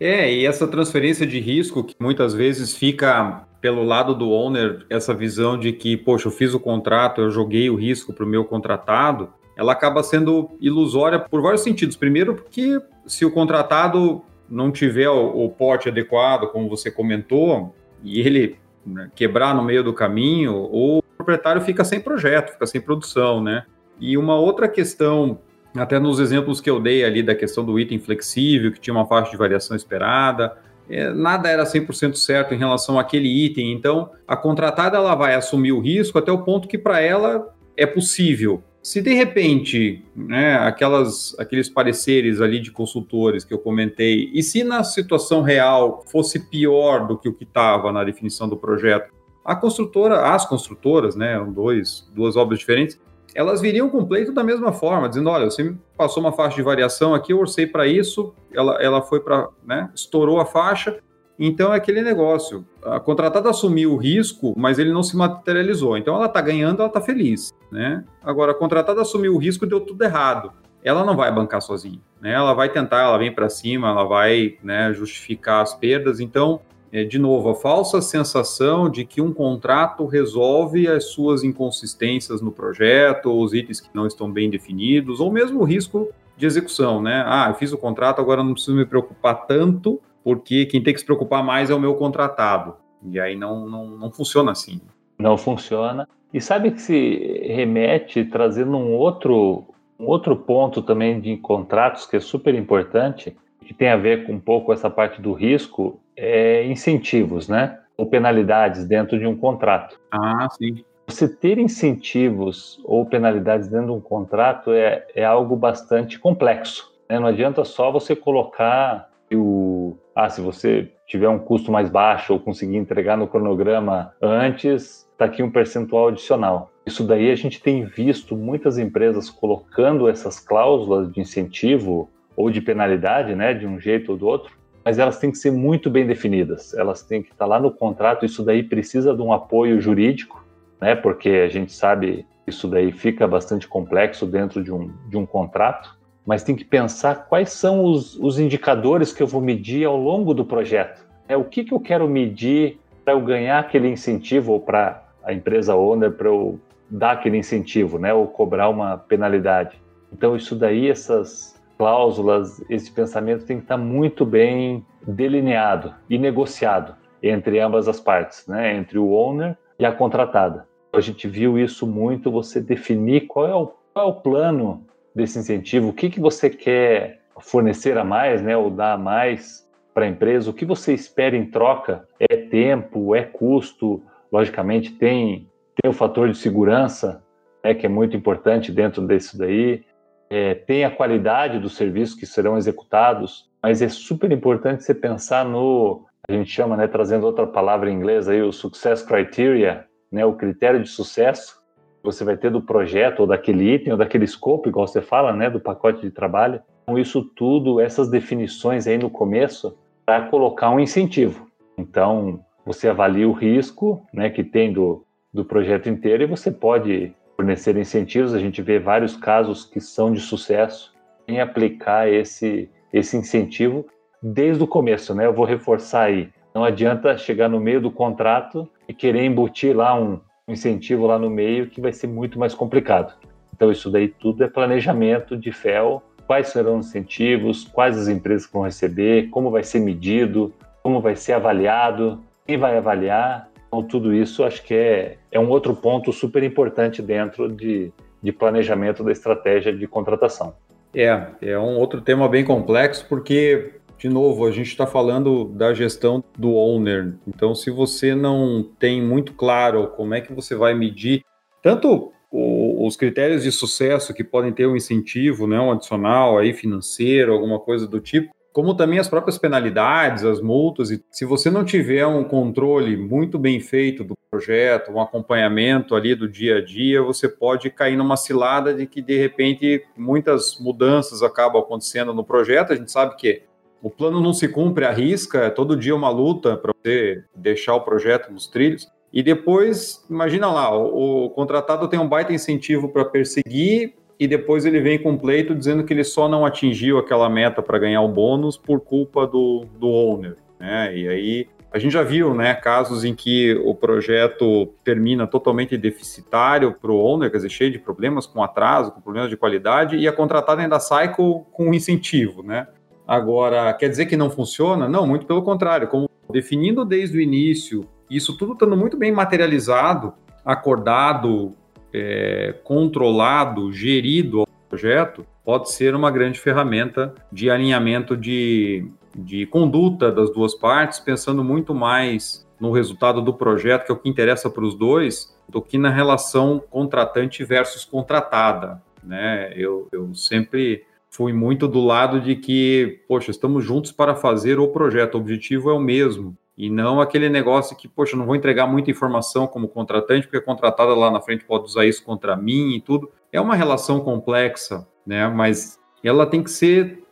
É, e essa transferência de risco que muitas vezes fica pelo lado do owner, essa visão de que, poxa, eu fiz o contrato, eu joguei o risco para o meu contratado, ela acaba sendo ilusória por vários sentidos. Primeiro, porque se o contratado não tiver o, o porte adequado, como você comentou, e ele né, quebrar no meio do caminho, o proprietário fica sem projeto, fica sem produção, né? E uma outra questão, até nos exemplos que eu dei ali da questão do item flexível, que tinha uma faixa de variação esperada, é, nada era 100% certo em relação àquele item, então a contratada ela vai assumir o risco até o ponto que para ela é possível. Se de repente, né, aquelas, aqueles pareceres ali de consultores que eu comentei, e se na situação real fosse pior do que o que estava na definição do projeto, a construtora, as construtoras, né, dois, duas obras diferentes, elas viriam com pleito da mesma forma, dizendo: olha, você passou uma faixa de variação aqui, eu orcei para isso, ela, ela foi para, né, estourou a faixa, então é aquele negócio. A contratada assumiu o risco, mas ele não se materializou. Então ela está ganhando, ela está feliz, né? Agora a contratada assumiu o risco e deu tudo errado. Ela não vai bancar sozinha, né? Ela vai tentar, ela vem para cima, ela vai, né, justificar as perdas. Então é, de novo, a falsa sensação de que um contrato resolve as suas inconsistências no projeto, ou os itens que não estão bem definidos, ou mesmo o risco de execução, né? Ah, eu fiz o contrato, agora não preciso me preocupar tanto, porque quem tem que se preocupar mais é o meu contratado. E aí não, não, não funciona assim. Não funciona. E sabe que se remete trazendo um outro, um outro ponto também de contratos que é super importante, que tem a ver com um pouco essa parte do risco, é incentivos, né? Ou penalidades dentro de um contrato. Ah, sim. Você ter incentivos ou penalidades dentro de um contrato é, é algo bastante complexo. Né? Não adianta só você colocar o. Ah, se você tiver um custo mais baixo ou conseguir entregar no cronograma antes, está aqui um percentual adicional. Isso daí a gente tem visto muitas empresas colocando essas cláusulas de incentivo ou de penalidade, né, de um jeito ou do outro, mas elas têm que ser muito bem definidas. Elas têm que estar lá no contrato. Isso daí precisa de um apoio jurídico, né? Porque a gente sabe isso daí fica bastante complexo dentro de um, de um contrato. Mas tem que pensar quais são os, os indicadores que eu vou medir ao longo do projeto. É o que, que eu quero medir para eu ganhar aquele incentivo ou para a empresa owner para eu dar aquele incentivo, né? Ou cobrar uma penalidade. Então isso daí essas cláusulas, esse pensamento tem que estar muito bem delineado e negociado entre ambas as partes, né? entre o owner e a contratada. A gente viu isso muito, você definir qual é o, qual é o plano desse incentivo, o que, que você quer fornecer a mais, né, ou dar a mais para a empresa, o que você espera em troca, é tempo, é custo, logicamente tem, tem o fator de segurança, né, que é muito importante dentro disso daí, é, tem a qualidade dos serviços que serão executados, mas é super importante você pensar no, a gente chama, né, trazendo outra palavra em inglês aí, o success criteria, né, o critério de sucesso que você vai ter do projeto ou daquele item ou daquele escopo, igual você fala, né, do pacote de trabalho. Então isso tudo, essas definições aí no começo, para colocar um incentivo. Então você avalia o risco, né, que tem do, do projeto inteiro e você pode fornecer incentivos, a gente vê vários casos que são de sucesso em aplicar esse, esse incentivo desde o começo, né? Eu vou reforçar aí. Não adianta chegar no meio do contrato e querer embutir lá um, um incentivo lá no meio que vai ser muito mais complicado. Então isso daí tudo é planejamento de FEL, quais serão os incentivos, quais as empresas vão receber, como vai ser medido, como vai ser avaliado, quem vai avaliar, então, tudo isso acho que é, é um outro ponto super importante dentro de, de planejamento da estratégia de contratação. É, é um outro tema bem complexo, porque, de novo, a gente está falando da gestão do owner. Então, se você não tem muito claro como é que você vai medir tanto os critérios de sucesso que podem ter um incentivo, né, um adicional aí financeiro, alguma coisa do tipo, como também as próprias penalidades, as multas. E se você não tiver um controle muito bem feito do projeto, um acompanhamento ali do dia a dia, você pode cair numa cilada de que de repente muitas mudanças acabam acontecendo no projeto. A gente sabe que o plano não se cumpre à risca, é todo dia uma luta para você deixar o projeto nos trilhos. E depois, imagina lá, o, o contratado tem um baita incentivo para perseguir e depois ele vem com pleito dizendo que ele só não atingiu aquela meta para ganhar o bônus por culpa do, do owner. Né? E aí a gente já viu né, casos em que o projeto termina totalmente deficitário para o owner, quer dizer, cheio de problemas, com atraso, com problemas de qualidade, e a contratada ainda sai com, com um incentivo. Né? Agora, quer dizer que não funciona? Não, muito pelo contrário. Como definindo desde o início, isso tudo estando muito bem materializado, acordado, é, controlado, gerido ao projeto, pode ser uma grande ferramenta de alinhamento de, de conduta das duas partes, pensando muito mais no resultado do projeto, que é o que interessa para os dois, do que na relação contratante versus contratada. Né? Eu, eu sempre fui muito do lado de que, poxa, estamos juntos para fazer o projeto, o objetivo é o mesmo. E não aquele negócio que, poxa, não vou entregar muita informação como contratante, porque a contratada lá na frente pode usar isso contra mim e tudo. É uma relação complexa, né? Mas ela tem que ser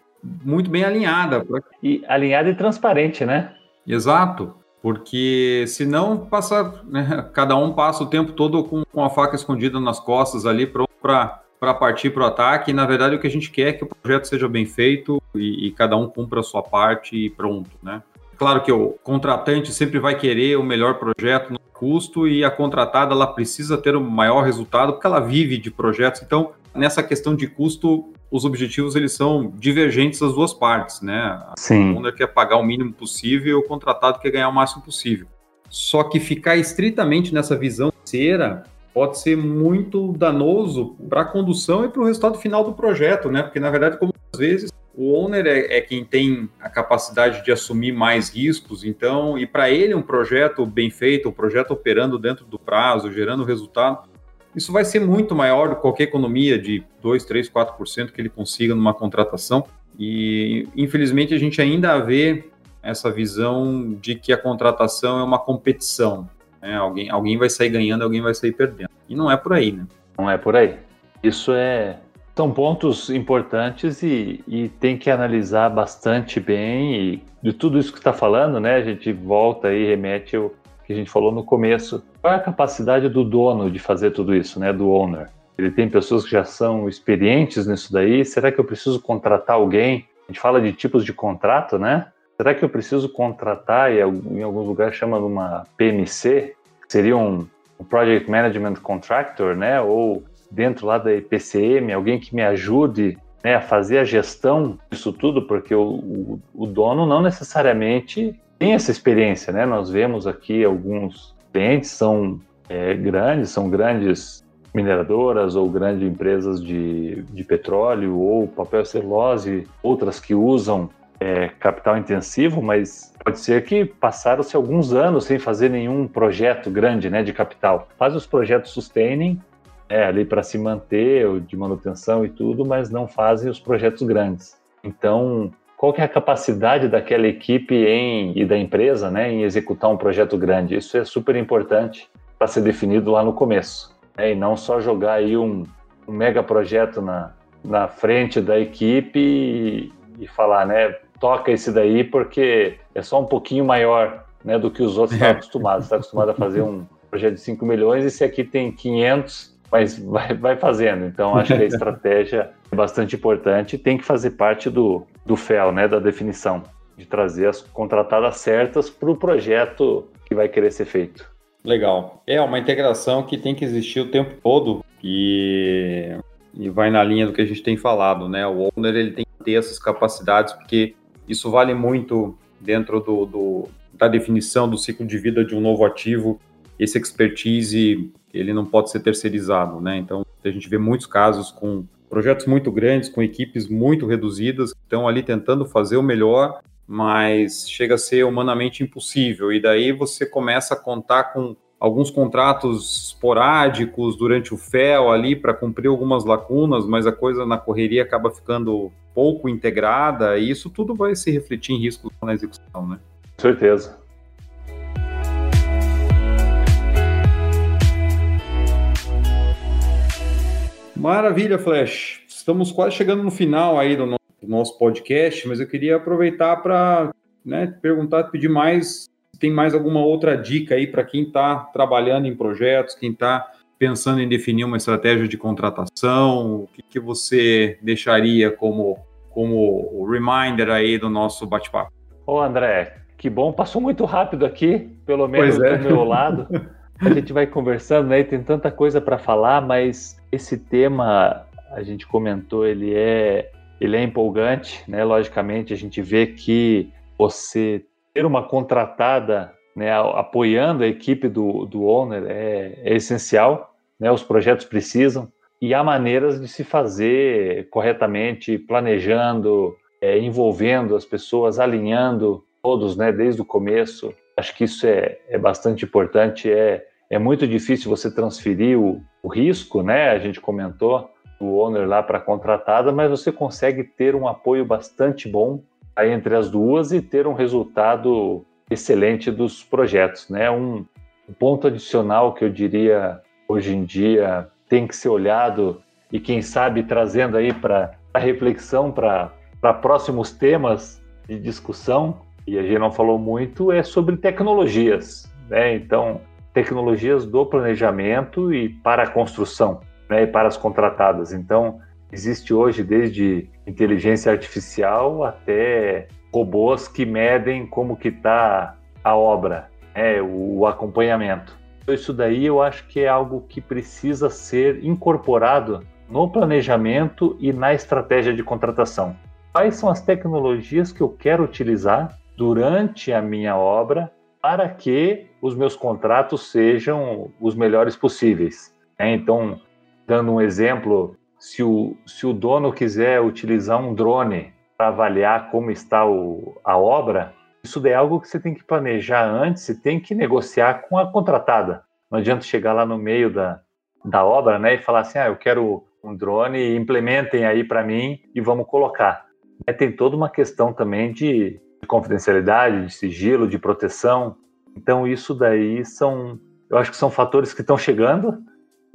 muito bem alinhada. Pra... E alinhada e transparente, né? Exato. Porque senão passa, né, cada um passa o tempo todo com, com a faca escondida nas costas ali para para partir para o ataque. E, na verdade, o que a gente quer é que o projeto seja bem feito e, e, cada um cumpra a sua parte e pronto, né? Claro que o contratante sempre vai querer o melhor projeto no custo e a contratada ela precisa ter o maior resultado porque ela vive de projetos. Então, nessa questão de custo, os objetivos eles são divergentes das duas partes, né? Sim. O owner quer pagar o mínimo possível e o contratado quer ganhar o máximo possível. Só que ficar estritamente nessa visão financeira pode ser muito danoso para a condução e para o resultado final do projeto, né? Porque na verdade, como às vezes o owner é, é, quem tem a capacidade de assumir mais riscos, então, e para ele um projeto bem feito, um projeto operando dentro do prazo, gerando resultado, isso vai ser muito maior do que qualquer economia de 2, 3, 4% que ele consiga numa contratação. E infelizmente a gente ainda vê essa visão de que a contratação é uma competição. Né? Alguém, alguém vai sair ganhando, alguém vai sair perdendo. E não é por aí, né? Não é por aí. Isso é são pontos importantes e, e, tem que analisar bastante bem. E de tudo isso que está falando, né? A gente volta e remete ao que a gente falou no começo. Qual é a capacidade do dono de fazer tudo isso, né? Do owner. Ele tem pessoas que já são experientes nisso daí. Será que eu preciso contratar alguém? A gente fala de tipos de contrato, né? Será que eu preciso contratar, e em alguns lugares chama de uma PMC, que seria um, um Project Management Contractor, né? Ou dentro lá da IPCM, alguém que me ajude né, a fazer a gestão disso tudo, porque o, o, o, dono não necessariamente tem essa experiência, né? Nós vemos aqui alguns clientes são é, grandes, são grandes mineradoras ou grandes empresas de, de petróleo ou papel celulose, outras que usam é, capital intensivo, mas pode ser que passaram-se alguns anos sem fazer nenhum projeto grande né, de capital. Faz os projetos sustaining é, ali para se manter, de manutenção e tudo, mas não fazem os projetos grandes. Então, qual que é a capacidade daquela equipe em, e da empresa né, em executar um projeto grande? Isso é super importante para ser definido lá no começo. Né, e não só jogar aí um, um mega projeto na, na frente da equipe e, e falar, né, toca esse daí porque é só um pouquinho maior né, do que os outros estão acostumados. Está acostumado a fazer um projeto de 5 milhões e esse aqui tem 500 mas vai, vai fazendo. Então, acho que a estratégia é bastante importante tem que fazer parte do, do FEL, né, da definição, de trazer as contratadas certas para o projeto que vai querer ser feito. Legal. É uma integração que tem que existir o tempo todo e, e vai na linha do que a gente tem falado, né? O owner ele tem que ter essas capacidades porque isso vale muito dentro do, do da definição do ciclo de vida de um novo ativo. Esse expertise ele não pode ser terceirizado, né? Então, a gente vê muitos casos com projetos muito grandes, com equipes muito reduzidas, que estão ali tentando fazer o melhor, mas chega a ser humanamente impossível. E daí você começa a contar com alguns contratos esporádicos durante o FEL ali para cumprir algumas lacunas, mas a coisa na correria acaba ficando pouco integrada e isso tudo vai se refletir em risco na execução, né? Certeza. Maravilha, Flash. Estamos quase chegando no final aí do nosso podcast, mas eu queria aproveitar para né, perguntar, pedir mais, se tem mais alguma outra dica aí para quem está trabalhando em projetos, quem está pensando em definir uma estratégia de contratação, o que, que você deixaria como, como reminder aí do nosso bate-papo? Ô André, que bom, passou muito rápido aqui, pelo menos é. do meu lado. A gente vai conversando, né? Tem tanta coisa para falar, mas esse tema a gente comentou, ele é ele é empolgante, né? Logicamente, a gente vê que você ter uma contratada, né, apoiando a equipe do, do owner é, é essencial, né? Os projetos precisam e há maneiras de se fazer corretamente, planejando, é, envolvendo as pessoas, alinhando todos, né, desde o começo. Acho que isso é, é bastante importante, é, é muito difícil você transferir o, o risco, né? A gente comentou o owner lá para a contratada, mas você consegue ter um apoio bastante bom aí entre as duas e ter um resultado excelente dos projetos, né? Um, um ponto adicional que eu diria hoje em dia tem que ser olhado e quem sabe trazendo aí para a reflexão para próximos temas de discussão e a gente não falou muito é sobre tecnologias, né? Então tecnologias do planejamento e para a construção, né? E para as contratadas. Então existe hoje desde inteligência artificial até robôs que medem como que está a obra, né? o acompanhamento. Isso daí eu acho que é algo que precisa ser incorporado no planejamento e na estratégia de contratação. Quais são as tecnologias que eu quero utilizar durante a minha obra para que os meus contratos sejam os melhores possíveis? É, então, dando um exemplo, se o, se o dono quiser utilizar um drone para avaliar como está o, a obra, isso é algo que você tem que planejar antes, você tem que negociar com a contratada. Não adianta chegar lá no meio da, da obra né, e falar assim: ah, eu quero um drone, implementem aí para mim e vamos colocar. É, tem toda uma questão também de, de confidencialidade, de sigilo, de proteção. Então, isso daí são, eu acho que são fatores que estão chegando.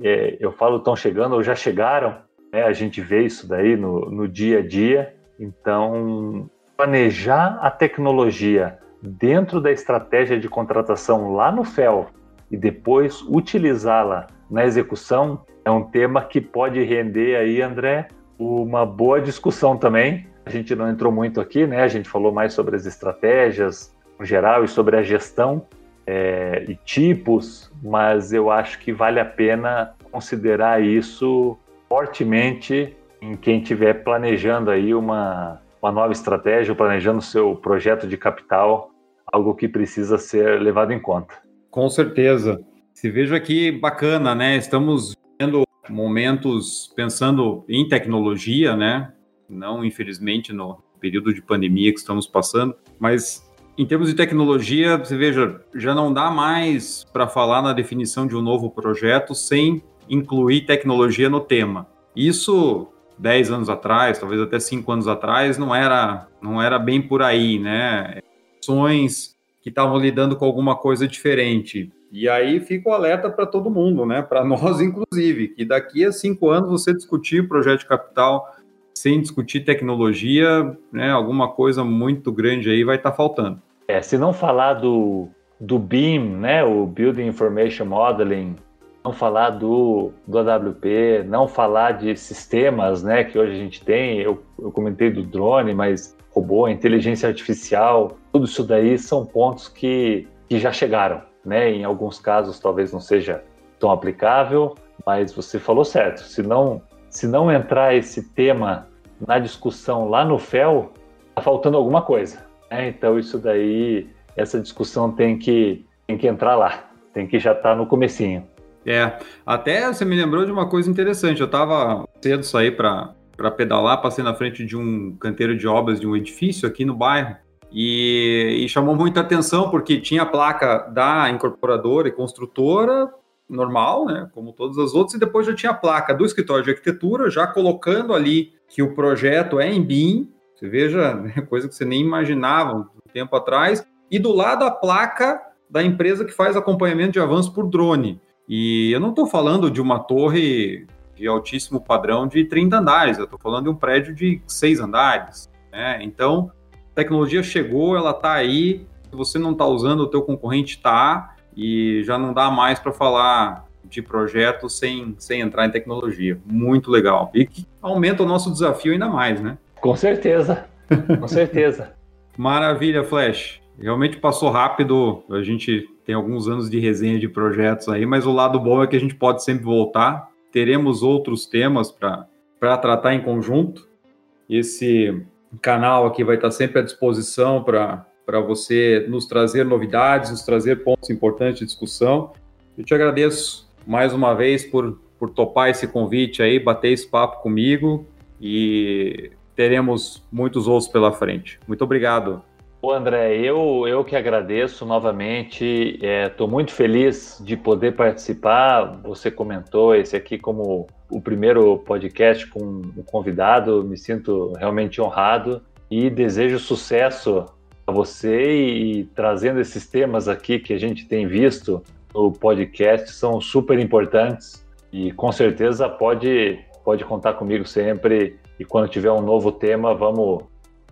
É, eu falo estão chegando ou já chegaram, né? a gente vê isso daí no, no dia a dia. Então, planejar a tecnologia dentro da estratégia de contratação lá no FEL e depois utilizá-la na execução é um tema que pode render aí, André, uma boa discussão também. A gente não entrou muito aqui, né? A gente falou mais sobre as estratégias no geral e sobre a gestão é, e tipos, mas eu acho que vale a pena considerar isso fortemente em quem estiver planejando aí uma, uma nova estratégia, planejando seu projeto de capital, algo que precisa ser levado em conta. Com certeza. Se veja aqui bacana, né? Estamos vendo momentos pensando em tecnologia, né? Não, infelizmente, no período de pandemia que estamos passando, mas em termos de tecnologia, você veja, já não dá mais para falar na definição de um novo projeto sem incluir tecnologia no tema. Isso 10 anos atrás, talvez até 5 anos atrás, não era, não era bem por aí, né? Ações que estavam lidando com alguma coisa diferente. E aí fica o alerta para todo mundo, né? Para nós, inclusive, que daqui a cinco anos você discutir projeto de capital sem discutir tecnologia, né? Alguma coisa muito grande aí vai estar tá faltando. É, se não falar do, do BIM, né? O Building Information Modeling, não falar do, do AWP, não falar de sistemas, né? Que hoje a gente tem. Eu, eu comentei do drone, mas robô, inteligência artificial, tudo isso daí são pontos que, que já chegaram né? Em alguns casos talvez não seja tão aplicável, mas você falou certo. Se não, se não entrar esse tema na discussão lá no FEL, está faltando alguma coisa. Né? Então isso daí, essa discussão tem que, tem que entrar lá, tem que já estar tá no comecinho. É, até você me lembrou de uma coisa interessante. Eu estava cedo sair para pedalar, passei na frente de um canteiro de obras de um edifício aqui no bairro. E, e, chamou muita atenção porque tinha a placa da incorporadora e construtora normal, né, como todas as outras, e depois já tinha a placa do escritório de arquitetura, já colocando ali que o projeto é em BIM, você veja, né, coisa que você nem imaginava um tempo atrás, e do lado a placa da empresa que faz acompanhamento de avanço por drone. E eu não estou falando de uma torre de altíssimo padrão de 30 andares, eu estou falando de um prédio de 6 andares. Né? Então, tecnologia chegou, ela está aí. Se você não está usando, o teu concorrente está e já não dá mais para falar de projeto sem, sem entrar em tecnologia. Muito legal. E que aumenta o nosso desafio ainda mais, né? Com certeza. Com certeza. Maravilha, Flash. Realmente passou rápido. A gente tem alguns anos de resenha de projetos aí, mas o lado bom é que a gente pode sempre voltar. Teremos outros temas para tratar em conjunto. Esse canal aqui vai estar sempre à disposição para você nos trazer novidades, nos trazer pontos importantes de discussão. Eu te agradeço mais uma vez por, por topar esse convite aí, bater esse papo comigo e teremos muitos outros pela frente. Muito obrigado. Ô André, eu, eu que agradeço novamente, estou é, muito feliz de poder participar. Você comentou esse aqui como o primeiro podcast com um convidado, me sinto realmente honrado e desejo sucesso a você e, trazendo esses temas aqui que a gente tem visto no podcast são super importantes e com certeza pode, pode contar comigo sempre e quando tiver um novo tema vamos,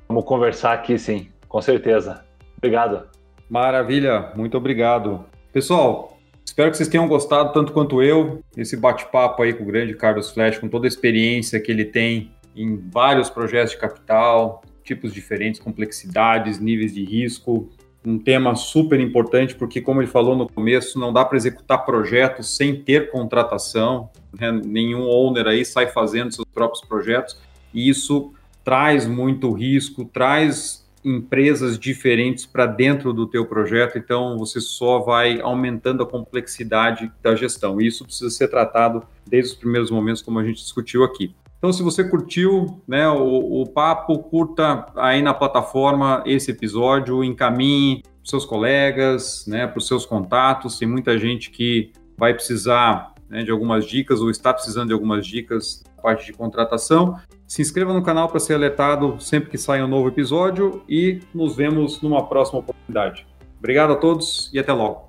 vamos conversar aqui sim com certeza. Obrigado. Maravilha, muito obrigado. Pessoal, espero que vocês tenham gostado tanto quanto eu. Esse bate-papo aí com o grande Carlos Flash, com toda a experiência que ele tem em vários projetos de capital, tipos diferentes, complexidades, níveis de risco. Um tema super importante, porque, como ele falou no começo, não dá para executar projetos sem ter contratação. Né? Nenhum owner aí sai fazendo seus próprios projetos. E isso traz muito risco, traz empresas diferentes para dentro do teu projeto, então você só vai aumentando a complexidade da gestão. E isso precisa ser tratado desde os primeiros momentos, como a gente discutiu aqui. Então, se você curtiu né, o, o papo, curta aí na plataforma esse episódio, encaminhe para seus colegas, né, para os seus contatos. Tem muita gente que vai precisar né, de algumas dicas ou está precisando de algumas dicas na parte de contratação. Se inscreva no canal para ser alertado sempre que sair um novo episódio e nos vemos numa próxima oportunidade. Obrigado a todos e até logo.